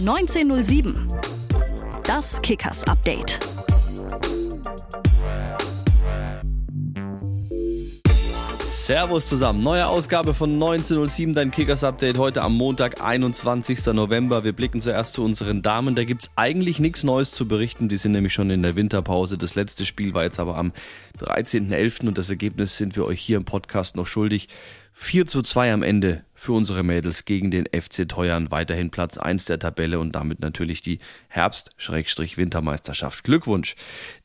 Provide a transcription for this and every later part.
1907. Das Kickers Update. Servus zusammen. Neue Ausgabe von 1907, dein Kickers Update heute am Montag, 21. November. Wir blicken zuerst zu unseren Damen. Da gibt es eigentlich nichts Neues zu berichten. Die sind nämlich schon in der Winterpause. Das letzte Spiel war jetzt aber am 13.11. und das Ergebnis sind wir euch hier im Podcast noch schuldig. 4 zu 2 am Ende für unsere Mädels gegen den FC Teuern. Weiterhin Platz 1 der Tabelle und damit natürlich die Herbst-Wintermeisterschaft. Glückwunsch.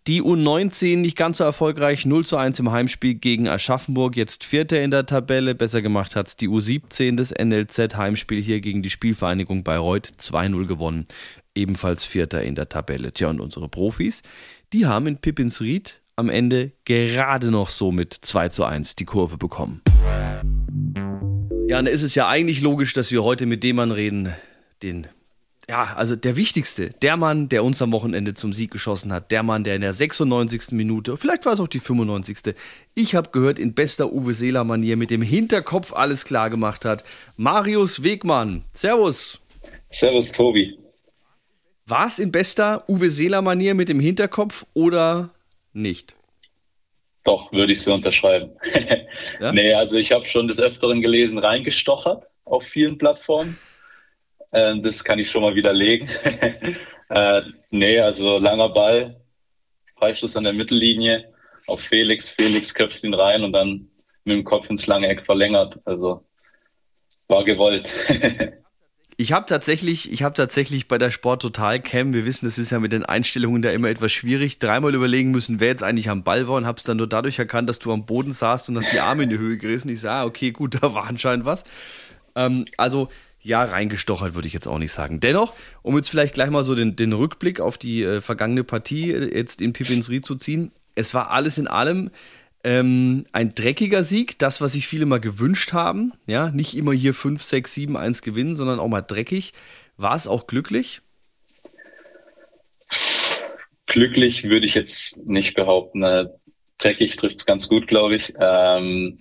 Die U19 nicht ganz so erfolgreich. 0 zu 1 im Heimspiel gegen Aschaffenburg. Jetzt Vierter in der Tabelle. Besser gemacht hat die U17 des NLZ. Heimspiel hier gegen die Spielvereinigung Bayreuth. 2-0 gewonnen. Ebenfalls Vierter in der Tabelle. Tja, und unsere Profis, die haben in Pippins-Ried am Ende gerade noch so mit 2 zu 1 die Kurve bekommen. Ja, dann ist es ja eigentlich logisch, dass wir heute mit dem Mann reden, den ja, also der wichtigste, der Mann, der uns am Wochenende zum Sieg geschossen hat, der Mann, der in der 96. Minute, vielleicht war es auch die 95. Ich habe gehört, in bester Uwe Seeler Manier mit dem Hinterkopf alles klar gemacht hat. Marius Wegmann. Servus. Servus, Tobi. War es in bester Uwe Seeler Manier mit dem Hinterkopf oder nicht? Doch, würde ich so unterschreiben. ja? Nee, also ich habe schon des Öfteren gelesen, reingestochert auf vielen Plattformen. Ähm, das kann ich schon mal widerlegen. äh, nee, also langer Ball, Freistoß an der Mittellinie auf Felix. Felix köpft ihn rein und dann mit dem Kopf ins lange Eck verlängert. Also war gewollt. Ich habe tatsächlich, ich habe tatsächlich bei der Sport Total Cam, wir wissen, das ist ja mit den Einstellungen da immer etwas schwierig, dreimal überlegen müssen, wer jetzt eigentlich am Ball war und habe es dann nur dadurch erkannt, dass du am Boden saßt und hast die Arme in die Höhe gerissen. Ich sah, ah, okay, gut, da war anscheinend was. Ähm, also ja, reingestochert würde ich jetzt auch nicht sagen. Dennoch, um jetzt vielleicht gleich mal so den, den Rückblick auf die äh, vergangene Partie äh, jetzt in Pippins Ried zu ziehen. Es war alles in allem ähm, ein dreckiger Sieg, das, was sich viele mal gewünscht haben. Ja, nicht immer hier 5, 6, 7, 1 gewinnen, sondern auch mal dreckig. War es auch glücklich? Glücklich würde ich jetzt nicht behaupten. Äh, dreckig trifft es ganz gut, glaube ich. Ähm,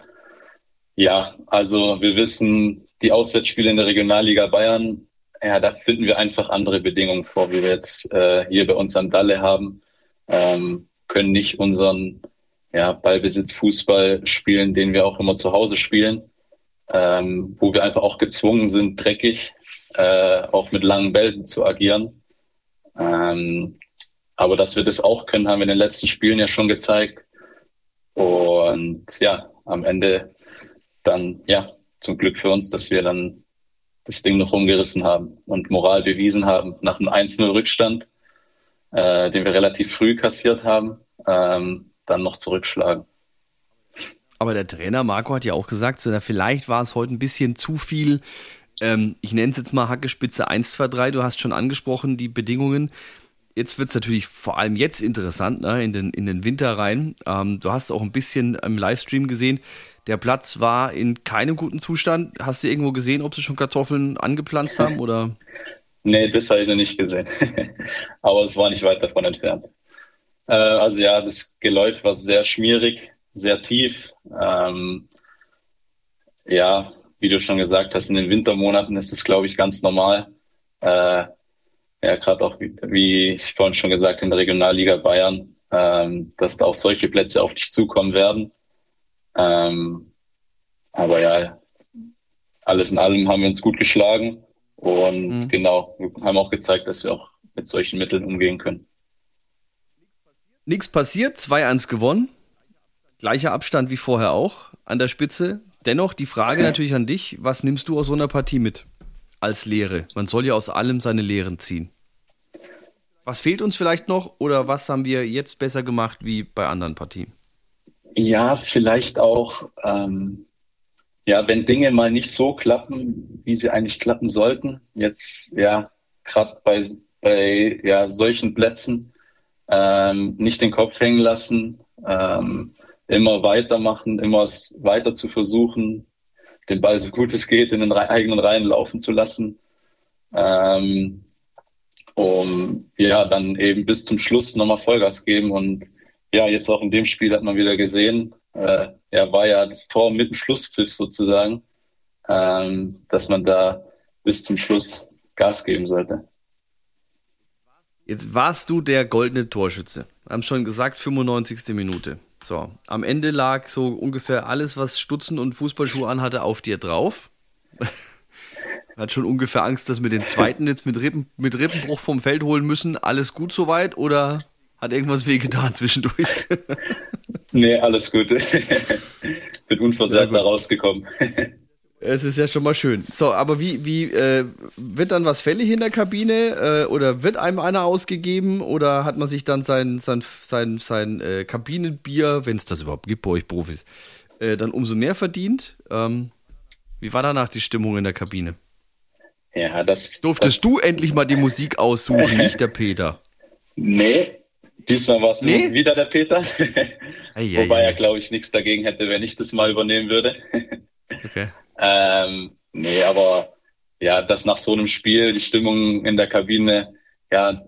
ja, also wir wissen, die Auswärtsspiele in der Regionalliga Bayern, ja, da finden wir einfach andere Bedingungen vor, wie wir jetzt äh, hier bei uns am Dalle haben. Ähm, können nicht unseren ja, Ballbesitz, Fußball spielen, den wir auch immer zu Hause spielen, ähm, wo wir einfach auch gezwungen sind, dreckig, äh, auch mit langen Bällen zu agieren. Ähm, aber dass wir das auch können, haben wir in den letzten Spielen ja schon gezeigt. Und ja, am Ende dann, ja, zum Glück für uns, dass wir dann das Ding noch umgerissen haben und Moral bewiesen haben nach einem 1-0-Rückstand, äh, den wir relativ früh kassiert haben. Ähm, dann noch zurückschlagen. Aber der Trainer Marco hat ja auch gesagt, so, na, vielleicht war es heute ein bisschen zu viel, ähm, ich nenne es jetzt mal Hackespitze 1, 2, 3, du hast schon angesprochen, die Bedingungen. Jetzt wird es natürlich vor allem jetzt interessant, ne, in, den, in den Winter rein. Ähm, du hast auch ein bisschen im Livestream gesehen, der Platz war in keinem guten Zustand. Hast du irgendwo gesehen, ob sie schon Kartoffeln angepflanzt haben oder? Nee, das habe ich noch nicht gesehen. Aber es war nicht weit davon entfernt. Äh, also ja, das Geläut war sehr schmierig, sehr tief. Ähm, ja, wie du schon gesagt hast, in den Wintermonaten ist es, glaube ich, ganz normal. Äh, ja, gerade auch, wie, wie, ich vorhin schon gesagt, in der Regionalliga Bayern, ähm, dass da auch solche Plätze auf dich zukommen werden. Ähm, aber ja, alles in allem haben wir uns gut geschlagen und mhm. genau, wir haben auch gezeigt, dass wir auch mit solchen Mitteln umgehen können. Nichts passiert, 2-1 gewonnen. Gleicher Abstand wie vorher auch an der Spitze. Dennoch die Frage natürlich an dich, was nimmst du aus so einer Partie mit als Lehre? Man soll ja aus allem seine Lehren ziehen. Was fehlt uns vielleicht noch oder was haben wir jetzt besser gemacht wie bei anderen Partien? Ja, vielleicht auch, ähm, ja, wenn Dinge mal nicht so klappen, wie sie eigentlich klappen sollten. Jetzt, ja, gerade bei, bei ja, solchen Plätzen, ähm, nicht den Kopf hängen lassen, ähm, immer weitermachen, immer weiter zu versuchen, den Ball so gut es geht in den eigenen Reihen laufen zu lassen, ähm, um ja dann eben bis zum Schluss nochmal Vollgas geben und ja, jetzt auch in dem Spiel hat man wieder gesehen, äh, ja, war ja das Tor mit dem Schlusspfiff sozusagen, ähm, dass man da bis zum Schluss Gas geben sollte. Jetzt warst du der goldene Torschütze. Wir haben schon gesagt, 95. Minute. So, am Ende lag so ungefähr alles, was Stutzen und Fußballschuhe anhatte, auf dir drauf. Hat schon ungefähr Angst, dass wir den zweiten jetzt mit, Rippen, mit Rippenbruch vom Feld holen müssen. Alles gut soweit oder hat irgendwas wehgetan zwischendurch? nee, alles gut. Bin unversehrt da rausgekommen. Es ist ja schon mal schön. So, aber wie, wie äh, wird dann was fällig in der Kabine äh, oder wird einem einer ausgegeben oder hat man sich dann sein, sein, sein, sein äh, Kabinenbier, wenn es das überhaupt gibt bei euch Profis, äh, dann umso mehr verdient? Ähm, wie war danach die Stimmung in der Kabine? Ja, das. Durftest das, du endlich mal die Musik aussuchen, nicht der Peter? Nee, diesmal war es nee? wieder der Peter. Wobei er, glaube ich, nichts dagegen hätte, wenn ich das mal übernehmen würde. okay. Ähm, nee, aber ja, dass nach so einem Spiel die Stimmung in der Kabine ja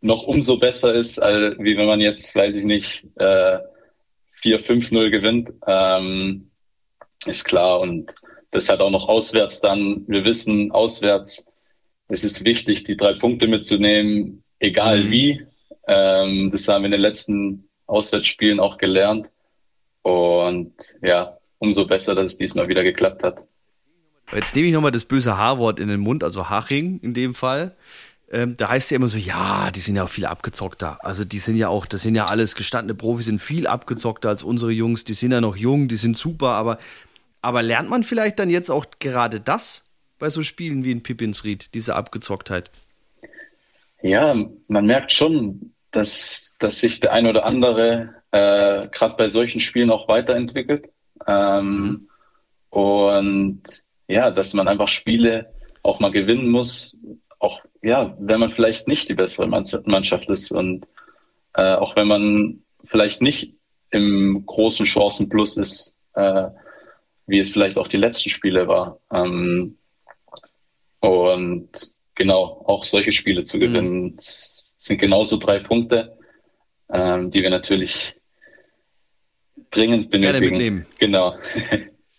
noch umso besser ist, als wie wenn man jetzt, weiß ich nicht, äh, 4-5-0 gewinnt, ähm, ist klar. Und das hat auch noch auswärts dann. Wir wissen, auswärts, es ist wichtig, die drei Punkte mitzunehmen, egal mhm. wie. Ähm, das haben wir in den letzten Auswärtsspielen auch gelernt. Und ja, umso besser, dass es diesmal wieder geklappt hat. Jetzt nehme ich nochmal das böse H-Wort in den Mund, also Haching in dem Fall. Ähm, da heißt es ja immer so, ja, die sind ja auch viel abgezockter. Also die sind ja auch, das sind ja alles gestandene Profis, sind viel abgezockter als unsere Jungs. Die sind ja noch jung, die sind super, aber, aber lernt man vielleicht dann jetzt auch gerade das bei so Spielen wie in Pippinsried, diese Abgezocktheit? Ja, man merkt schon, dass, dass sich der ein oder andere äh, gerade bei solchen Spielen auch weiterentwickelt. Ähm, mhm. Und ja, dass man einfach Spiele auch mal gewinnen muss, auch ja, wenn man vielleicht nicht die bessere Mannschaft ist und äh, auch wenn man vielleicht nicht im großen Chancenplus ist, äh, wie es vielleicht auch die letzten Spiele war. Ähm, und genau, auch solche Spiele zu mhm. gewinnen, mhm. sind genauso drei Punkte, ähm, die wir natürlich dringend benötigen. Genau.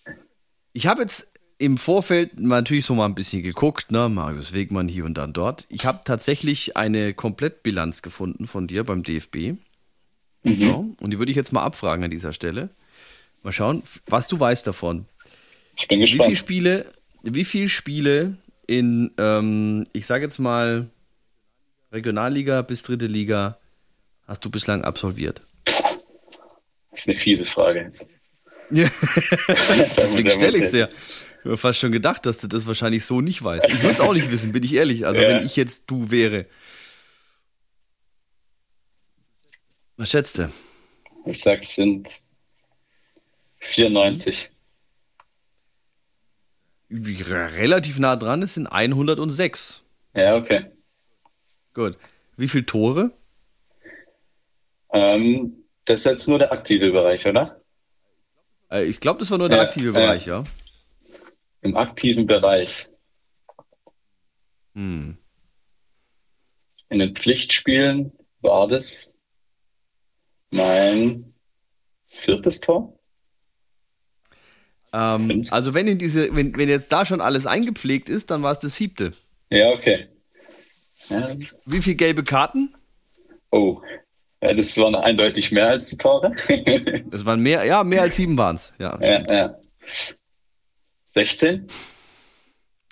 ich habe jetzt im Vorfeld natürlich so mal ein bisschen geguckt, ne, Marius Wegmann hier und dann dort. Ich habe tatsächlich eine Komplettbilanz gefunden von dir beim DFB. Mhm. So, und die würde ich jetzt mal abfragen an dieser Stelle. Mal schauen, was du weißt davon. Ich bin gespannt. Wie viele Spiele, wie viele Spiele in, ähm, ich sage jetzt mal, Regionalliga bis dritte Liga hast du bislang absolviert? Das ist eine fiese Frage jetzt. Deswegen stelle ich es ja. Ich habe fast schon gedacht, dass du das wahrscheinlich so nicht weißt. Ich würde es auch nicht wissen, bin ich ehrlich. Also ja. wenn ich jetzt du wäre. Was schätzt du? Ich sag, es sind 94. Relativ nah dran, es sind 106. Ja, okay. Gut. Wie viele Tore? Ähm, das ist jetzt nur der aktive Bereich, oder? Äh, ich glaube, das war nur der aktive Bereich, ja. Im aktiven Bereich. Hm. In den Pflichtspielen war das mein viertes Tor. Ähm, also wenn in diese, wenn, wenn jetzt da schon alles eingepflegt ist, dann war es das siebte. Ja, okay. Ja. Wie viele gelbe Karten? Oh, ja, das waren eindeutig mehr als die Tore. das waren mehr, ja, mehr als sieben waren es. Ja, ja, ja. 16?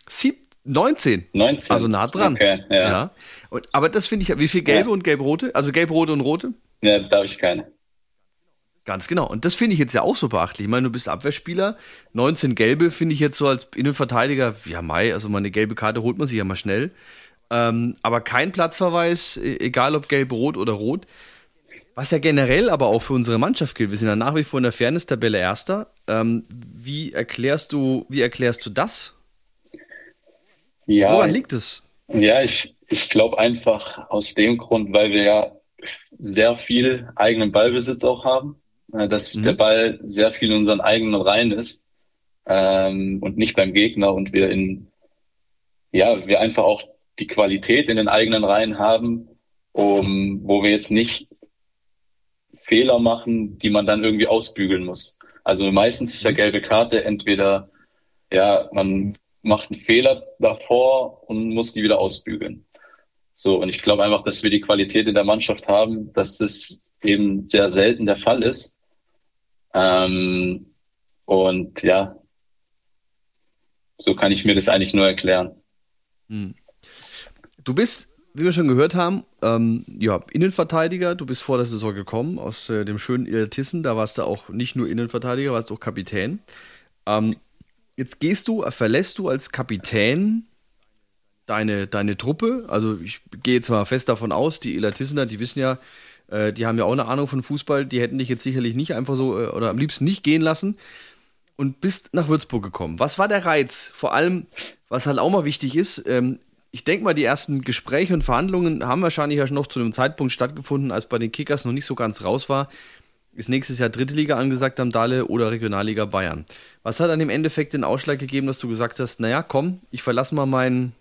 Sieb 19. 19. Also nah dran. Okay, ja. ja. Und, aber das finde ich, wie viel gelbe ja. und gelb-rote? Also gelb-rote und rote? Ja, da habe ich keine. Ganz genau. Und das finde ich jetzt ja auch so beachtlich. Ich meine, du bist Abwehrspieler. 19 gelbe finde ich jetzt so als Innenverteidiger, ja, Mai, also mal eine gelbe Karte holt man sich ja mal schnell. Ähm, aber kein Platzverweis, e-, egal ob gelb, rot oder rot. Was ja generell aber auch für unsere Mannschaft gilt. Wir sind ja nach wie vor in der Fairness-Tabelle Erster. Ähm, wie erklärst du, wie erklärst du das? Ja, Woran liegt es? Ja, ich, ich glaube einfach aus dem Grund, weil wir ja sehr viel eigenen Ballbesitz auch haben, äh, dass mhm. der Ball sehr viel in unseren eigenen Reihen ist ähm, und nicht beim Gegner und wir in ja wir einfach auch die Qualität in den eigenen Reihen haben, um, wo wir jetzt nicht Fehler machen, die man dann irgendwie ausbügeln muss. Also meistens ist ja mhm. gelbe Karte entweder, ja, man macht einen Fehler davor und muss die wieder ausbügeln. So, und ich glaube einfach, dass wir die Qualität in der Mannschaft haben, dass das eben sehr selten der Fall ist. Ähm, und ja, so kann ich mir das eigentlich nur erklären. Hm. Du bist, wie wir schon gehört haben, ähm, ja, Innenverteidiger. Du bist vor der Saison gekommen aus äh, dem schönen Tissen. Da warst du auch nicht nur Innenverteidiger, warst auch Kapitän. Ähm, jetzt gehst du, verlässt du als Kapitän deine, deine Truppe. Also ich gehe jetzt mal fest davon aus, die Elatissener, die wissen ja, äh, die haben ja auch eine Ahnung von Fußball, die hätten dich jetzt sicherlich nicht einfach so äh, oder am liebsten nicht gehen lassen und bist nach Würzburg gekommen. Was war der Reiz? Vor allem, was halt auch mal wichtig ist, ähm, ich denke mal, die ersten Gespräche und Verhandlungen haben wahrscheinlich ja noch zu einem Zeitpunkt stattgefunden, als bei den Kickers noch nicht so ganz raus war. Ist nächstes Jahr dritte Liga angesagt am Dalle oder Regionalliga Bayern. Was hat dann im Endeffekt den Ausschlag gegeben, dass du gesagt hast, naja, komm, ich verlasse mal meinen,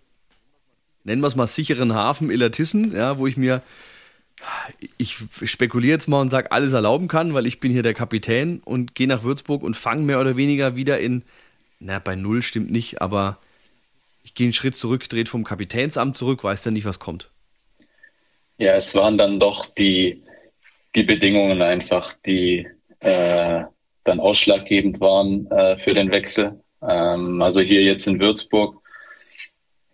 nennen wir es mal, sicheren Hafen Illertissen, ja, wo ich mir ich spekuliere jetzt mal und sage, alles erlauben kann, weil ich bin hier der Kapitän und gehe nach Würzburg und fange mehr oder weniger wieder in, na, bei Null stimmt nicht, aber ich gehe einen Schritt zurück, dreht vom Kapitänsamt zurück, weiß dann nicht, was kommt. Ja, es waren dann doch die, die Bedingungen einfach, die äh, dann ausschlaggebend waren äh, für den Wechsel. Ähm, also hier jetzt in Würzburg,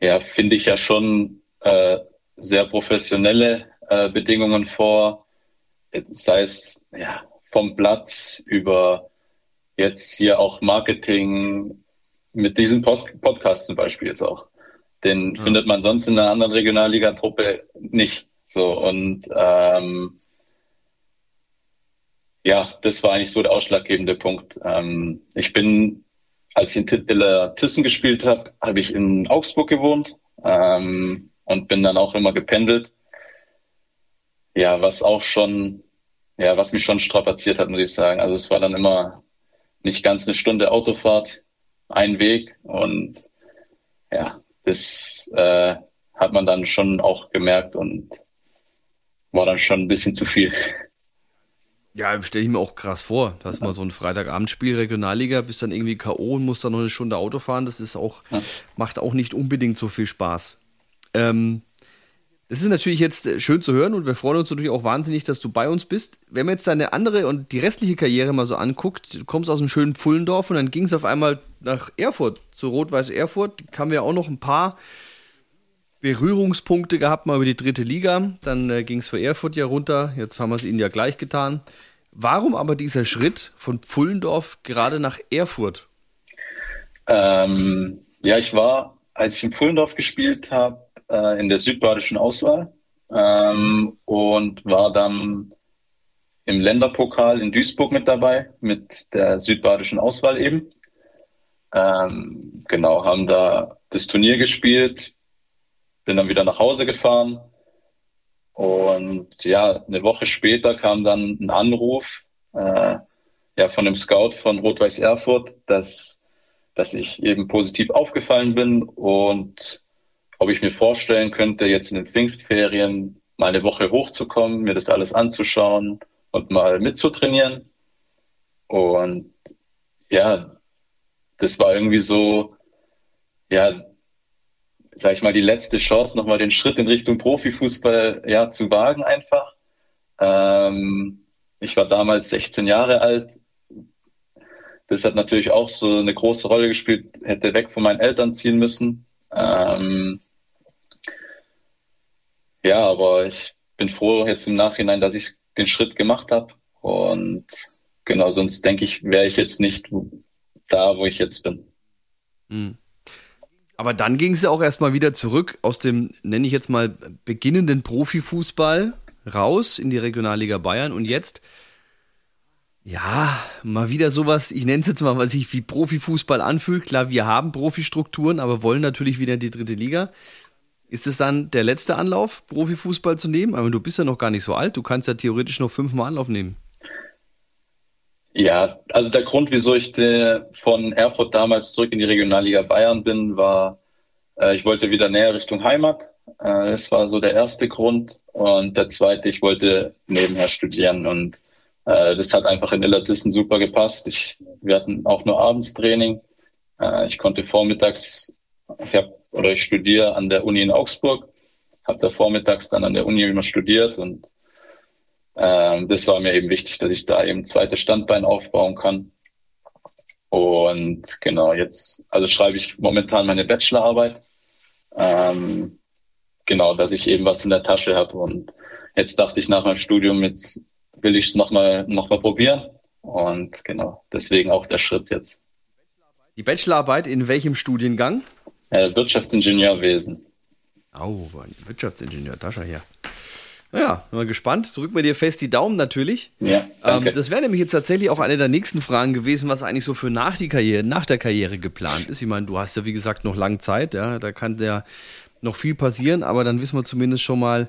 ja, finde ich ja schon äh, sehr professionelle äh, Bedingungen vor, sei es ja, vom Platz über jetzt hier auch Marketing mit diesem Post Podcast zum Beispiel jetzt auch. Den ja. findet man sonst in einer anderen Regionalliga-Truppe nicht. So und ähm, ja, das war eigentlich so der ausschlaggebende Punkt. Ähm, ich bin, als ich in Tissen gespielt habe, habe ich in Augsburg gewohnt ähm, und bin dann auch immer gependelt ja, was auch schon, ja, was mich schon strapaziert hat, muss ich sagen. Also es war dann immer nicht ganz eine Stunde Autofahrt, ein Weg und ja, das äh, hat man dann schon auch gemerkt und war dann schon ein bisschen zu viel. Ja, stelle ich mir auch krass vor. Du hast mal so ein Freitagabendspiel Regionalliga, bist dann irgendwie K.O. und musst dann noch eine Stunde Auto fahren. Das ist auch, ja. macht auch nicht unbedingt so viel Spaß. Ähm, das ist natürlich jetzt äh, schön zu hören und wir freuen uns natürlich auch wahnsinnig, dass du bei uns bist. Wenn man jetzt deine andere und die restliche Karriere mal so anguckt, du kommst aus einem schönen Pfullendorf und dann ging es auf einmal nach Erfurt, zu Rot-Weiß Erfurt. Da haben wir auch noch ein paar Berührungspunkte gehabt, mal über die dritte Liga. Dann äh, ging es für Erfurt ja runter. Jetzt haben wir es ihnen ja gleich getan. Warum aber dieser Schritt von Pfullendorf gerade nach Erfurt? Ähm, ja, ich war, als ich in Pfullendorf gespielt habe, äh, in der südbadischen Auswahl ähm, und war dann im Länderpokal in Duisburg mit dabei, mit der südbadischen Auswahl eben. Ähm, genau, haben da das Turnier gespielt, bin dann wieder nach Hause gefahren und ja, eine Woche später kam dann ein Anruf äh, ja, von dem Scout von Rot-Weiß Erfurt, dass, dass ich eben positiv aufgefallen bin und ob ich mir vorstellen könnte, jetzt in den Pfingstferien mal eine Woche hochzukommen, mir das alles anzuschauen und mal mitzutrainieren. Und ja, das war irgendwie so, ja, sag ich mal, die letzte Chance, nochmal den Schritt in Richtung Profifußball ja, zu wagen einfach. Ähm, ich war damals 16 Jahre alt. Das hat natürlich auch so eine große Rolle gespielt, hätte weg von meinen Eltern ziehen müssen. Ähm, ja, aber ich bin froh jetzt im Nachhinein, dass ich den Schritt gemacht habe. Und genau, sonst denke ich, wäre ich jetzt nicht da, wo ich jetzt bin. Mhm. Aber dann ging es ja auch erstmal wieder zurück aus dem, nenne ich jetzt mal, beginnenden Profifußball raus in die Regionalliga Bayern und jetzt, ja, mal wieder sowas, ich nenne es jetzt mal, was sich wie Profifußball anfühlt. Klar, wir haben Profistrukturen, aber wollen natürlich wieder in die dritte Liga. Ist es dann der letzte Anlauf, Profifußball zu nehmen? Aber du bist ja noch gar nicht so alt. Du kannst ja theoretisch noch fünfmal Anlauf nehmen. Ja, also der Grund, wieso ich von Erfurt damals zurück in die Regionalliga Bayern bin, war, äh, ich wollte wieder näher Richtung Heimat. Äh, das war so der erste Grund. Und der zweite, ich wollte nebenher studieren. Und äh, das hat einfach in Illertissen super gepasst. Ich, wir hatten auch nur Abendstraining. Ich konnte vormittags, ich habe oder ich studiere an der Uni in Augsburg, habe da vormittags dann an der Uni immer studiert und ähm, das war mir eben wichtig, dass ich da eben zweites Standbein aufbauen kann. Und genau, jetzt, also schreibe ich momentan meine Bachelorarbeit. Ähm, genau, dass ich eben was in der Tasche habe. Und jetzt dachte ich nach meinem Studium, jetzt will ich es nochmal noch mal probieren. Und genau, deswegen auch der Schritt jetzt. Die Bachelorarbeit in welchem Studiengang? Äh, Wirtschaftsingenieurwesen. Oh, Wirtschaftsingenieur, da schau her. Naja, mal gespannt. Drück mir dir fest die Daumen natürlich. Ja, ähm, das wäre nämlich jetzt tatsächlich auch eine der nächsten Fragen gewesen, was eigentlich so für nach die Karriere, nach der Karriere geplant ist. Ich meine, du hast ja wie gesagt noch lange Zeit, ja, da kann ja noch viel passieren, aber dann wissen wir zumindest schon mal,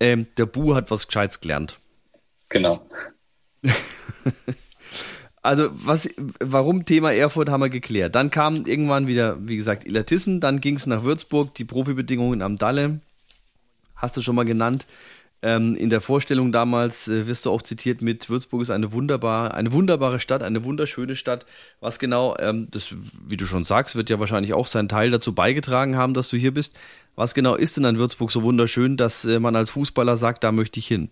ähm, der Bu hat was Gescheites gelernt. Genau. also was, warum Thema Erfurt haben wir geklärt. Dann kam irgendwann wieder, wie gesagt, Illertissen, dann ging es nach Würzburg, die Profibedingungen am Dalle, hast du schon mal genannt. Ähm, in der Vorstellung damals äh, wirst du auch zitiert mit Würzburg ist eine wunderbar, eine wunderbare Stadt, eine wunderschöne Stadt. Was genau, ähm, das, wie du schon sagst, wird ja wahrscheinlich auch seinen Teil dazu beigetragen haben, dass du hier bist. Was genau ist denn an Würzburg so wunderschön, dass äh, man als Fußballer sagt, da möchte ich hin?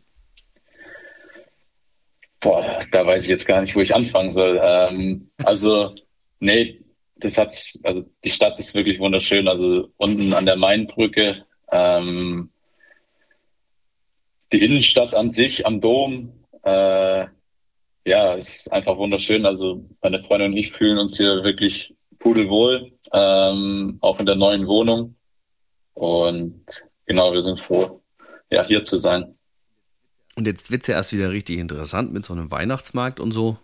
Boah, da weiß ich jetzt gar nicht, wo ich anfangen soll. Ähm, also, nee, das hat, also die Stadt ist wirklich wunderschön. Also unten an der Mainbrücke, ähm, die Innenstadt an sich am Dom, äh, ja, es ist einfach wunderschön. Also meine Freundin und ich fühlen uns hier wirklich pudelwohl, ähm, auch in der neuen Wohnung. Und genau, wir sind froh, ja, hier zu sein. Und jetzt wird es ja erst wieder richtig interessant mit so einem Weihnachtsmarkt und so.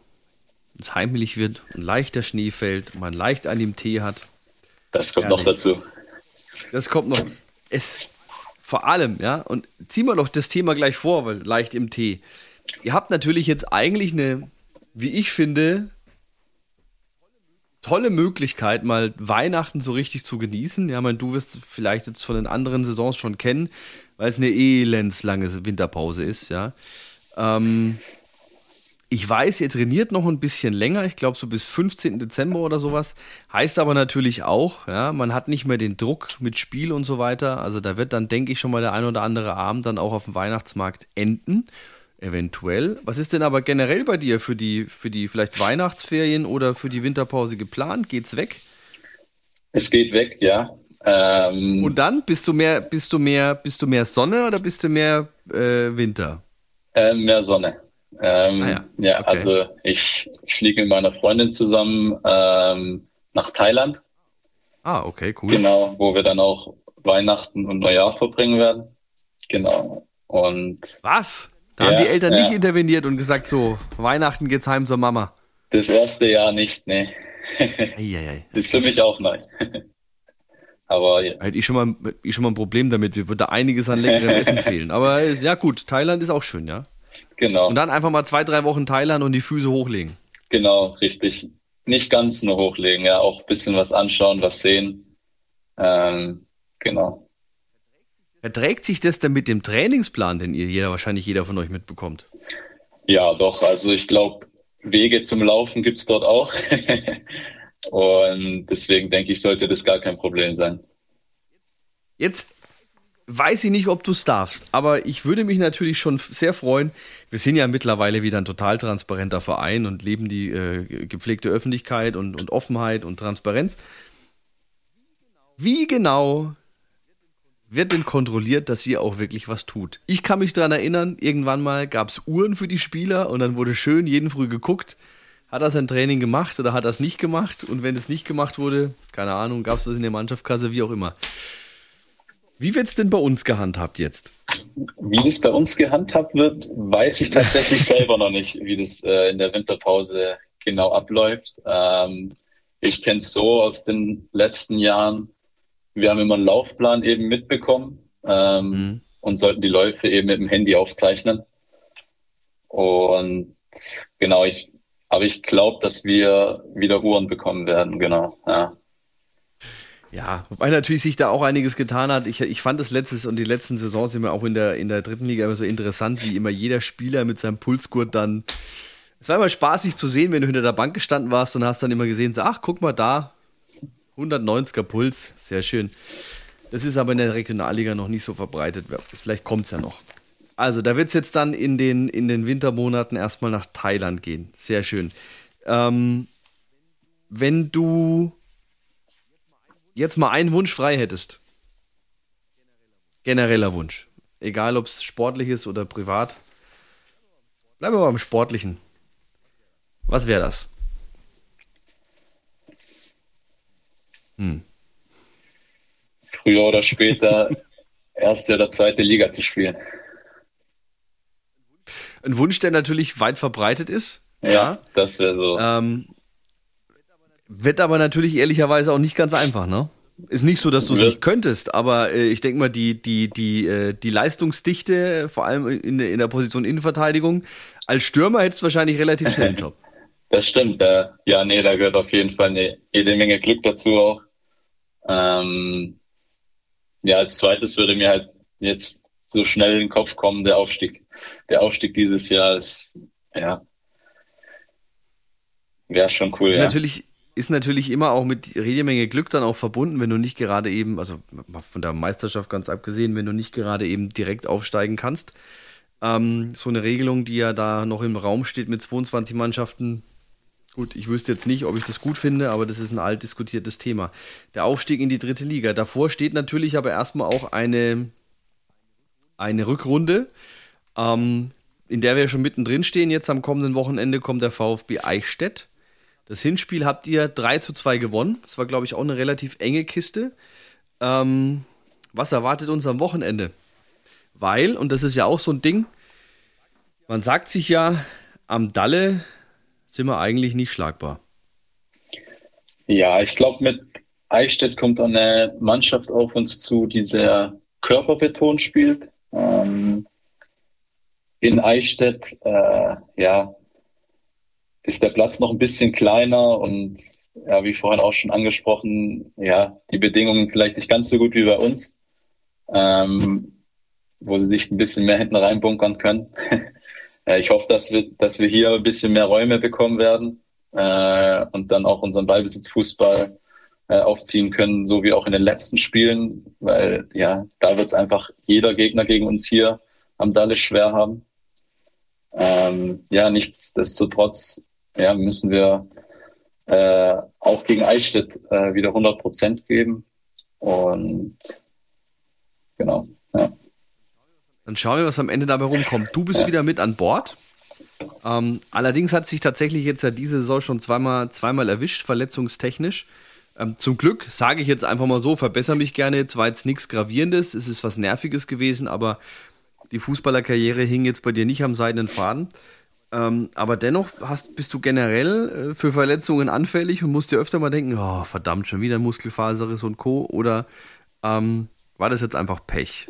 Es heimlich wird und leicht der Schnee fällt und man leicht an dem Tee hat. Das kommt Ehrlich. noch dazu. Das kommt noch. Es, vor allem, ja, und ziehen wir doch das Thema gleich vor, weil leicht im Tee. Ihr habt natürlich jetzt eigentlich eine, wie ich finde, tolle Möglichkeit, mal Weihnachten so richtig zu genießen. Ja, mein, du wirst vielleicht jetzt von den anderen Saisons schon kennen, weil es eine elendslange Winterpause ist, ja. Ähm, ich weiß, ihr trainiert noch ein bisschen länger, ich glaube so bis 15. Dezember oder sowas. Heißt aber natürlich auch, ja, man hat nicht mehr den Druck mit Spiel und so weiter. Also da wird dann, denke ich, schon mal der ein oder andere Abend dann auch auf dem Weihnachtsmarkt enden. Eventuell. Was ist denn aber generell bei dir für die, für die vielleicht Weihnachtsferien oder für die Winterpause geplant? Geht's weg? Es geht weg, ja. Ähm, und dann bist du mehr, bist du mehr, bist du mehr Sonne oder bist du mehr äh, Winter? Äh, mehr Sonne. Ähm, ah ja, ja okay. also ich fliege mit meiner Freundin zusammen ähm, nach Thailand. Ah, okay, cool. Genau, wo wir dann auch Weihnachten und Neujahr verbringen werden. Genau. Und was? Da ja, haben die Eltern ja. nicht interveniert und gesagt, so, Weihnachten geht's heim zur Mama. Das erste Jahr nicht, ne. das ist für mich auch neu. Aber ja. Hätte ich schon mal, ich schon mal ein Problem damit. Wir würde einiges an leckerem Essen fehlen. Aber ja gut, Thailand ist auch schön, ja. Genau. Und dann einfach mal zwei, drei Wochen Thailand und die Füße hochlegen. Genau, richtig. Nicht ganz nur hochlegen, ja, auch ein bisschen was anschauen, was sehen. Ähm, genau. Verträgt sich das denn mit dem Trainingsplan, den ihr jeder, wahrscheinlich jeder von euch mitbekommt? Ja, doch. Also ich glaube, Wege zum Laufen gibt es dort auch. und deswegen denke ich, sollte das gar kein Problem sein. Jetzt weiß ich nicht, ob du es darfst, aber ich würde mich natürlich schon sehr freuen. Wir sind ja mittlerweile wieder ein total transparenter Verein und leben die äh, gepflegte Öffentlichkeit und, und Offenheit und Transparenz. Wie genau wird denn kontrolliert, dass ihr auch wirklich was tut? Ich kann mich daran erinnern, irgendwann mal gab es Uhren für die Spieler und dann wurde schön jeden Früh geguckt, hat er sein Training gemacht oder hat er es nicht gemacht? Und wenn es nicht gemacht wurde, keine Ahnung, gab es was in der Mannschaftskasse, wie auch immer. Wie wird es denn bei uns gehandhabt jetzt? Wie das bei uns gehandhabt wird, weiß ich tatsächlich selber noch nicht, wie das äh, in der Winterpause genau abläuft. Ähm, ich kenne es so aus den letzten Jahren. Wir haben immer einen Laufplan eben mitbekommen ähm, mhm. und sollten die Läufe eben mit dem Handy aufzeichnen. Und genau, ich, aber ich glaube, dass wir wieder Uhren bekommen werden, genau. Ja. Ja, wobei natürlich sich da auch einiges getan hat. Ich, ich fand das letztes und die letzten Saisons immer auch in der, in der dritten Liga immer so interessant, wie immer jeder Spieler mit seinem Pulsgurt dann. Es war immer spaßig zu sehen, wenn du hinter der Bank gestanden warst und hast dann immer gesehen, so, ach, guck mal da, 190er Puls, sehr schön. Das ist aber in der Regionalliga noch nicht so verbreitet. Vielleicht kommt es ja noch. Also, da wird es jetzt dann in den, in den Wintermonaten erstmal nach Thailand gehen. Sehr schön. Ähm, wenn du jetzt mal einen Wunsch frei hättest, genereller Wunsch, egal ob es sportlich ist oder privat, bleiben wir beim Sportlichen. Was wäre das? Hm. Früher oder später erste oder zweite Liga zu spielen. Ein Wunsch, der natürlich weit verbreitet ist. Ja, ja. das wäre so. Ähm, wird aber natürlich ehrlicherweise auch nicht ganz einfach, ne? Ist nicht so, dass du es nicht könntest, aber äh, ich denke mal, die, die, die, äh, die Leistungsdichte, vor allem in, in der Position Innenverteidigung, als Stürmer hättest du wahrscheinlich relativ schnell einen Job. Das stimmt, äh, ja, nee, da gehört auf jeden Fall eine, jede Menge Glück dazu auch. Ähm, ja, als zweites würde mir halt jetzt so schnell in den Kopf kommen, der Aufstieg. Der Aufstieg dieses Jahr ist, ja, wäre schon cool. Ist ja. natürlich, ist natürlich immer auch mit jede Menge Glück dann auch verbunden, wenn du nicht gerade eben, also von der Meisterschaft ganz abgesehen, wenn du nicht gerade eben direkt aufsteigen kannst. Ähm, so eine Regelung, die ja da noch im Raum steht mit 22 Mannschaften, Gut, ich wüsste jetzt nicht, ob ich das gut finde, aber das ist ein alt diskutiertes Thema. Der Aufstieg in die dritte Liga. Davor steht natürlich aber erstmal auch eine, eine Rückrunde, ähm, in der wir schon mittendrin stehen. Jetzt am kommenden Wochenende kommt der VfB Eichstätt. Das Hinspiel habt ihr 3 zu 2 gewonnen. Das war, glaube ich, auch eine relativ enge Kiste. Ähm, was erwartet uns am Wochenende? Weil, und das ist ja auch so ein Ding, man sagt sich ja, am Dalle sind wir eigentlich nicht schlagbar. Ja, ich glaube, mit Eichstätt kommt eine Mannschaft auf uns zu, die sehr körperbetont spielt. Ähm, in Eichstätt, äh, ja, ist der Platz noch ein bisschen kleiner und ja, wie vorhin auch schon angesprochen, ja, die Bedingungen vielleicht nicht ganz so gut wie bei uns, ähm, wo sie sich ein bisschen mehr hinten reinbunkern können. Äh, ich hoffe, dass wir, dass wir hier ein bisschen mehr Räume bekommen werden äh, und dann auch unseren Ballbesitzfußball äh, aufziehen können, so wie auch in den letzten Spielen, weil ja, da wird es einfach jeder Gegner gegen uns hier am Dalle schwer haben. Ähm, ja, nichtsdestotrotz ja, müssen wir äh, auch gegen Eichstätt äh, wieder 100 Prozent geben und genau. Ja. Dann schauen wir, was am Ende dabei rumkommt. Du bist wieder mit an Bord. Ähm, allerdings hat sich tatsächlich jetzt ja diese Saison schon zweimal, zweimal erwischt, verletzungstechnisch. Ähm, zum Glück, sage ich jetzt einfach mal so, verbessere mich gerne. Jetzt war jetzt nichts Gravierendes, es ist was Nerviges gewesen, aber die Fußballerkarriere hing jetzt bei dir nicht am seidenen Faden. Ähm, aber dennoch hast, bist du generell äh, für Verletzungen anfällig und musst dir öfter mal denken, oh, verdammt, schon wieder Muskelfaserriss und Co. Oder ähm, war das jetzt einfach Pech?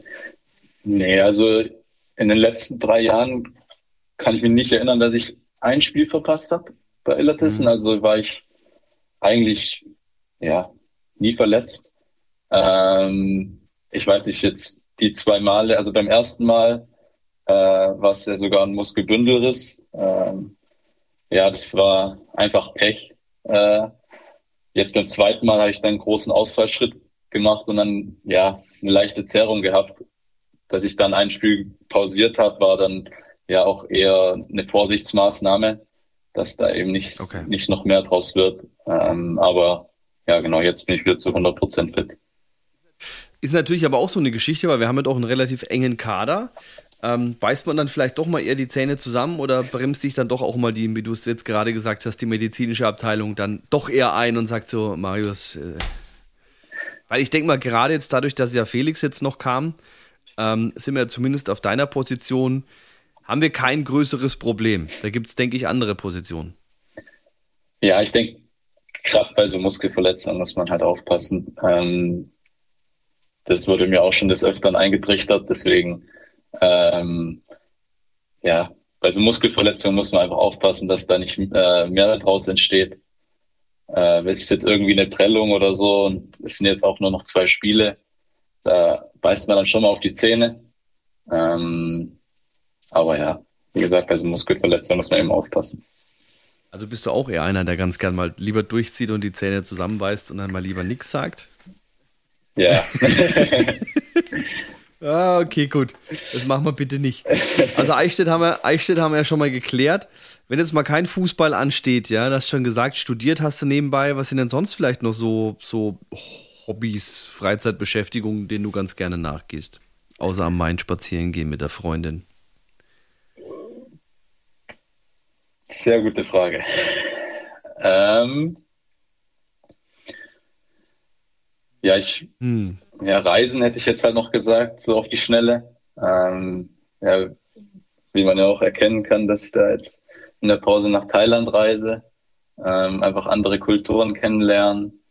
Nee, also in den letzten drei Jahren kann ich mich nicht erinnern, dass ich ein Spiel verpasst habe bei Illertissen. Mhm. Also war ich eigentlich ja nie verletzt. Ähm, ich weiß nicht, jetzt die zwei Male, also beim ersten Mal äh, war es ja sogar ein Muskelbündelriss. Ähm, ja, das war einfach Pech. Äh, jetzt beim zweiten Mal habe ich dann einen großen Ausfallschritt gemacht und dann ja eine leichte Zerrung gehabt dass ich dann ein Spiel pausiert habe, war dann ja auch eher eine Vorsichtsmaßnahme, dass da eben nicht, okay. nicht noch mehr draus wird. Ähm, aber ja, genau, jetzt bin ich wieder zu 100 Prozent fit. Ist natürlich aber auch so eine Geschichte, weil wir haben ja doch einen relativ engen Kader. Ähm, beißt man dann vielleicht doch mal eher die Zähne zusammen oder bremst sich dann doch auch mal die, wie du es jetzt gerade gesagt hast, die medizinische Abteilung dann doch eher ein und sagt so, Marius, äh, weil ich denke mal, gerade jetzt dadurch, dass ja Felix jetzt noch kam, ähm, sind wir zumindest auf deiner Position, haben wir kein größeres Problem. Da gibt es, denke ich, andere Positionen. Ja, ich denke, gerade bei so Muskelverletzungen muss man halt aufpassen. Ähm, das wurde mir auch schon des Öfteren eingetrichtert, deswegen ähm, ja, bei so Muskelverletzungen muss man einfach aufpassen, dass da nicht äh, mehr draus entsteht. Äh, es ist jetzt irgendwie eine Prellung oder so und es sind jetzt auch nur noch zwei Spiele, da beißt man dann schon mal auf die Zähne. Ähm, aber ja, wie gesagt, bei so Muskelverletzungen muss man eben aufpassen. Also bist du auch eher einer, der ganz gern mal lieber durchzieht und die Zähne zusammenbeißt und dann mal lieber nichts sagt? Ja. ah, okay, gut. Das machen wir bitte nicht. Also Eichstätt haben wir, Eichstätt haben wir ja schon mal geklärt. Wenn jetzt mal kein Fußball ansteht, ja, du hast schon gesagt, studiert hast du nebenbei, was sind denn sonst vielleicht noch so, so Hobbys, Freizeitbeschäftigungen, denen du ganz gerne nachgehst? Außer am Main spazieren gehen mit der Freundin. Sehr gute Frage. Ähm, ja, ich, hm. ja, Reisen hätte ich jetzt halt noch gesagt, so auf die Schnelle. Ähm, ja, wie man ja auch erkennen kann, dass ich da jetzt in der Pause nach Thailand reise, ähm, einfach andere Kulturen kennenlernen.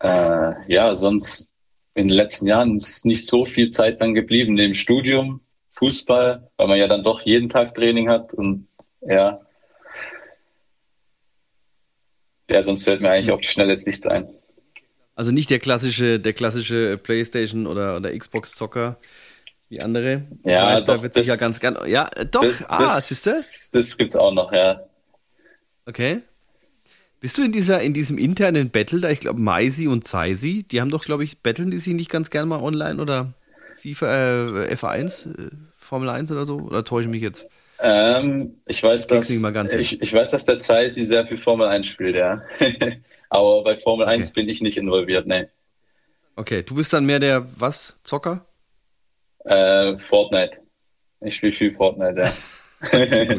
Äh, ja, sonst in den letzten Jahren ist nicht so viel Zeit dann geblieben neben Studium, Fußball, weil man ja dann doch jeden Tag Training hat und ja. Ja, sonst fällt mir eigentlich auf die Schnelle jetzt nichts ein. Also nicht der klassische, der klassische PlayStation oder, oder Xbox-Zocker wie andere. Ja, weiß, doch, da wird sich ja ganz gern. Ja, doch, das, ah, siehst du? Das gibt's auch noch, ja. Okay. Bist du in dieser, in diesem internen Battle da, ich glaube, Maisi und Zaisi, die haben doch, glaube ich, battlen die sich nicht ganz gern mal online oder FIFA, äh, F1, äh, Formel 1 oder so? Oder täusche ich mich jetzt? Ähm, ich weiß, dass, ich, ich, weiß, dass der Zaisi sehr viel Formel 1 spielt, ja. Aber bei Formel okay. 1 bin ich nicht involviert, ne. Okay, du bist dann mehr der, was, Zocker? Äh, Fortnite. Ich spiele viel Fortnite, ja.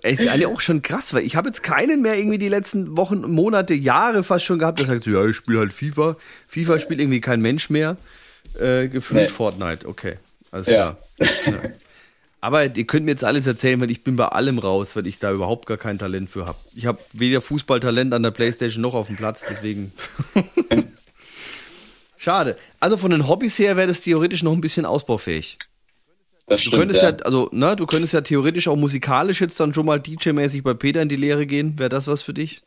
Es ist eigentlich auch schon krass, weil ich habe jetzt keinen mehr irgendwie die letzten Wochen, Monate, Jahre fast schon gehabt, der sagt so, ja, ich spiele halt FIFA. FIFA spielt irgendwie kein Mensch mehr. Äh, gefühlt nee. Fortnite, okay. Alles klar. Ja. Aber ihr könnt mir jetzt alles erzählen, weil ich bin bei allem raus, weil ich da überhaupt gar kein Talent für habe. Ich habe weder Fußballtalent an der Playstation noch auf dem Platz, deswegen. Schade. Also von den Hobbys her wäre das theoretisch noch ein bisschen ausbaufähig. Das stimmt, du könntest ja. ja, also, ne, du könntest ja theoretisch auch musikalisch jetzt dann schon mal DJ-mäßig bei Peter in die Lehre gehen. Wäre das was für dich?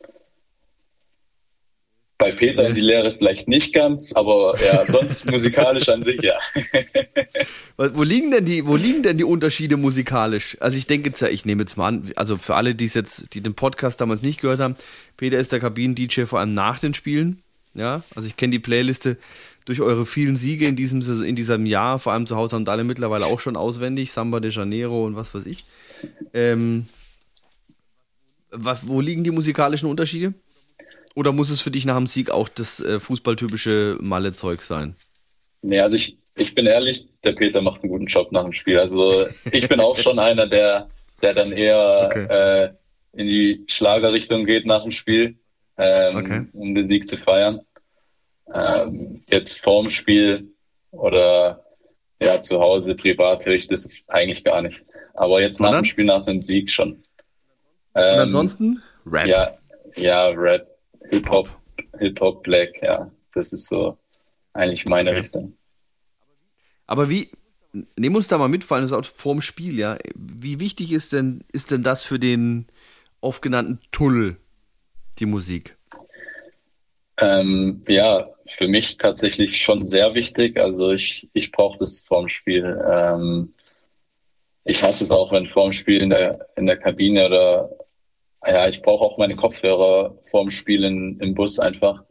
Peter in die Lehre vielleicht nicht ganz, aber ja, sonst musikalisch an sich ja. wo liegen denn die, wo liegen denn die Unterschiede musikalisch? Also ich denke jetzt ja, ich nehme jetzt mal an, also für alle, die es jetzt, die den Podcast damals nicht gehört haben, Peter ist der Kabinen-DJ vor allem nach den Spielen. Ja, also ich kenne die Playliste durch eure vielen Siege in diesem, in diesem Jahr, vor allem zu Hause haben alle mittlerweile auch schon auswendig, Samba de Janeiro und was weiß ich. Ähm, was, wo liegen die musikalischen Unterschiede? Oder muss es für dich nach dem Sieg auch das äh, fußballtypische Malle-Zeug sein? Nee, also ich, ich bin ehrlich, der Peter macht einen guten Job nach dem Spiel. Also ich bin auch schon einer, der, der dann eher okay. äh, in die Schlagerrichtung geht nach dem Spiel ähm, okay. um den Sieg zu feiern. Ähm, jetzt vorm Spiel oder ja zu Hause privat höre ich das eigentlich gar nicht. Aber jetzt nach dem Spiel, nach dem Sieg schon. Ähm, Und ansonsten Rap. Ja, ja, Rap, Hip Hop, Hip Hop, Black, ja, das ist so eigentlich meine okay. Richtung. Aber wie, nehmen uns da mal mit, vor allem das auch vorm Spiel, ja. Wie wichtig ist denn, ist denn das für den oft genannten Tunnel? die Musik? Ähm, ja, für mich tatsächlich schon sehr wichtig. Also ich, ich brauche das vorm Spiel. Ähm, ich hasse es auch, wenn vorm Spiel in der, in der Kabine oder ja, ich brauche auch meine Kopfhörer vorm Spiel in, im Bus einfach,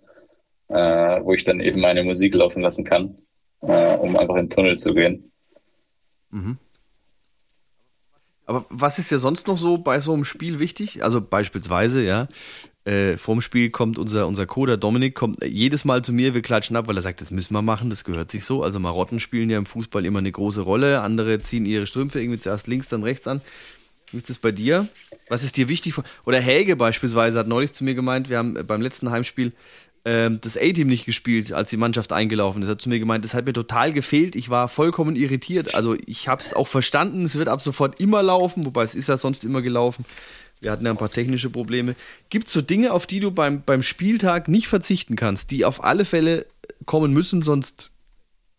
äh, wo ich dann eben meine Musik laufen lassen kann, äh, um einfach in den Tunnel zu gehen. Mhm. Aber was ist ja sonst noch so bei so einem Spiel wichtig? Also beispielsweise, ja, äh, vorm Spiel kommt unser, unser Coder Dominik, kommt jedes Mal zu mir, wir klatschen ab, weil er sagt, das müssen wir machen, das gehört sich so. Also Marotten spielen ja im Fußball immer eine große Rolle. Andere ziehen ihre Strümpfe irgendwie zuerst links, dann rechts an. Wie ist das bei dir? Was ist dir wichtig? Oder Helge beispielsweise hat neulich zu mir gemeint, wir haben beim letzten Heimspiel ähm, das A-Team nicht gespielt, als die Mannschaft eingelaufen ist. Er hat zu mir gemeint, das hat mir total gefehlt. Ich war vollkommen irritiert. Also ich habe es auch verstanden, es wird ab sofort immer laufen, wobei es ist ja sonst immer gelaufen. Wir hatten ja ein paar technische Probleme. Gibt es so Dinge, auf die du beim, beim Spieltag nicht verzichten kannst, die auf alle Fälle kommen müssen, sonst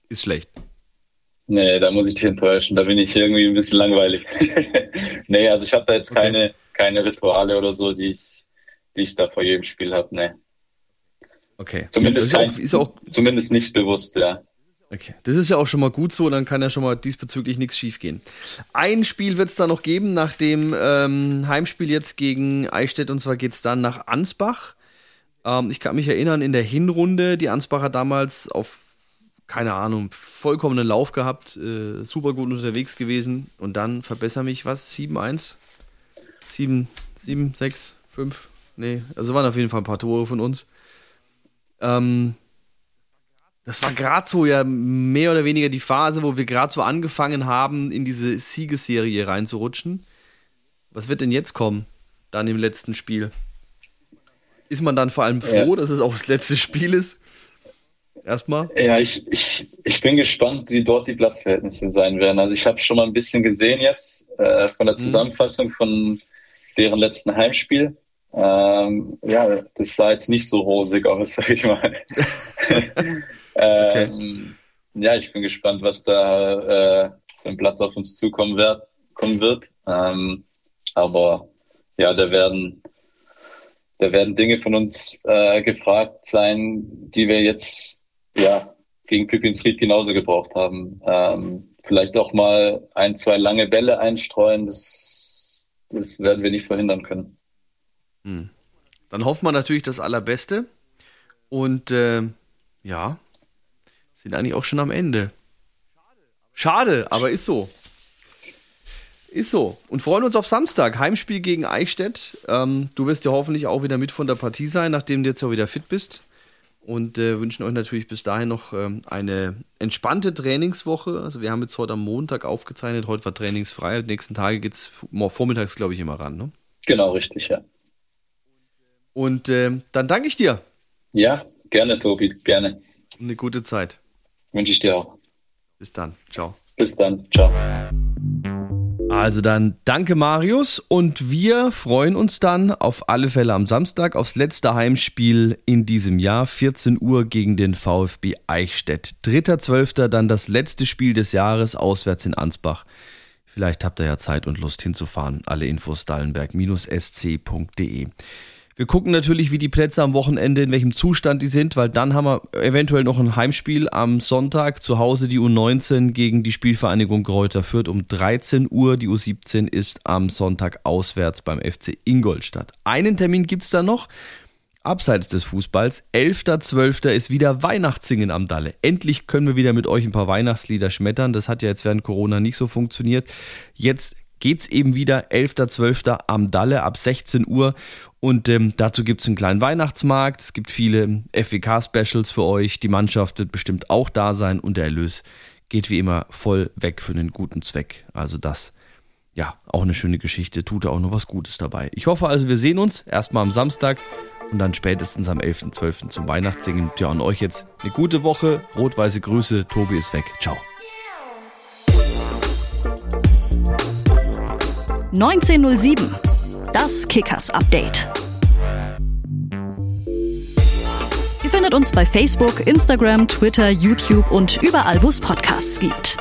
ist schlecht? Nee, da muss ich dich enttäuschen. Da bin ich irgendwie ein bisschen langweilig. nee, also ich habe da jetzt okay. keine, keine Rituale oder so, die ich, die ich da vor jedem Spiel habe. Nee. Okay. Zumindest, kein, auch, auch, zumindest nicht bewusst, ja. Okay, das ist ja auch schon mal gut so, dann kann ja schon mal diesbezüglich nichts schiefgehen. Ein Spiel wird es da noch geben nach dem ähm, Heimspiel jetzt gegen Eichstätt und zwar geht es dann nach Ansbach. Ähm, ich kann mich erinnern, in der Hinrunde, die Ansbacher damals auf, keine Ahnung, vollkommenen Lauf gehabt, äh, super gut unterwegs gewesen und dann verbessere mich, was? 7-1? 7, 7, 6, 5? Nee, also waren auf jeden Fall ein paar Tore von uns. Ähm, das war gerade so ja mehr oder weniger die Phase, wo wir gerade so angefangen haben, in diese Siegesserie reinzurutschen. Was wird denn jetzt kommen? Dann im letzten Spiel. Ist man dann vor allem froh, ja. dass es auch das letzte Spiel ist? Erstmal? Ja, ich, ich, ich bin gespannt, wie dort die Platzverhältnisse sein werden. Also ich habe schon mal ein bisschen gesehen jetzt äh, von der mhm. Zusammenfassung von deren letzten Heimspiel. Ähm, ja, das sah jetzt nicht so rosig aus, sag ich mal. ähm, Ja, ich bin gespannt, was da äh, für ein Platz auf uns zukommen wird. Kommen wird. Ähm, aber ja, da werden, da werden Dinge von uns äh, gefragt sein, die wir jetzt ja gegen Pippins Ried genauso gebraucht haben. Ähm, vielleicht auch mal ein, zwei lange Bälle einstreuen. Das, das werden wir nicht verhindern können. Hm. Dann hoffen wir natürlich das Allerbeste. Und äh, ja, sind eigentlich auch schon am Ende. Schade, aber ist so. Ist so. Und freuen uns auf Samstag. Heimspiel gegen Eichstätt. Ähm, du wirst ja hoffentlich auch wieder mit von der Partie sein, nachdem du jetzt auch wieder fit bist. Und äh, wünschen euch natürlich bis dahin noch ähm, eine entspannte Trainingswoche. Also wir haben jetzt heute am Montag aufgezeichnet, heute war trainingsfrei. Die nächsten Tage geht es vormittags, glaube ich, immer ran. Ne? Genau, richtig, ja. Und äh, dann danke ich dir. Ja, gerne, Tobi, gerne. Eine gute Zeit. Wünsche ich dir auch. Bis dann. Ciao. Bis dann. Ciao. Also dann danke Marius und wir freuen uns dann auf alle Fälle am Samstag aufs letzte Heimspiel in diesem Jahr, 14 Uhr gegen den VfB Eichstätt. 3.12. dann das letzte Spiel des Jahres auswärts in Ansbach. Vielleicht habt ihr ja Zeit und Lust hinzufahren. Alle Infos dallenberg-sc.de. Wir gucken natürlich, wie die Plätze am Wochenende, in welchem Zustand die sind, weil dann haben wir eventuell noch ein Heimspiel am Sonntag zu Hause die U19 gegen die Spielvereinigung Kräuter Fürth um 13 Uhr. Die U17 ist am Sonntag auswärts beim FC Ingolstadt. Einen Termin gibt es da noch. Abseits des Fußballs, 11.12. ist wieder Weihnachtssingen am Dalle. Endlich können wir wieder mit euch ein paar Weihnachtslieder schmettern. Das hat ja jetzt während Corona nicht so funktioniert. Jetzt geht es eben wieder 11.12. am Dalle ab 16 Uhr. Und ähm, dazu gibt es einen kleinen Weihnachtsmarkt. Es gibt viele FWK-Specials für euch. Die Mannschaft wird bestimmt auch da sein und der Erlös geht wie immer voll weg für einen guten Zweck. Also das, ja, auch eine schöne Geschichte. Tut auch noch was Gutes dabei. Ich hoffe also, wir sehen uns erstmal am Samstag und dann spätestens am 11.12. zum Weihnachtssingen. Ja, an euch jetzt eine gute Woche. Rot-weiße Grüße. Tobi ist weg. Ciao. 1907. Das Kickers Update. Ihr findet uns bei Facebook, Instagram, Twitter, YouTube und überall, wo es Podcasts gibt.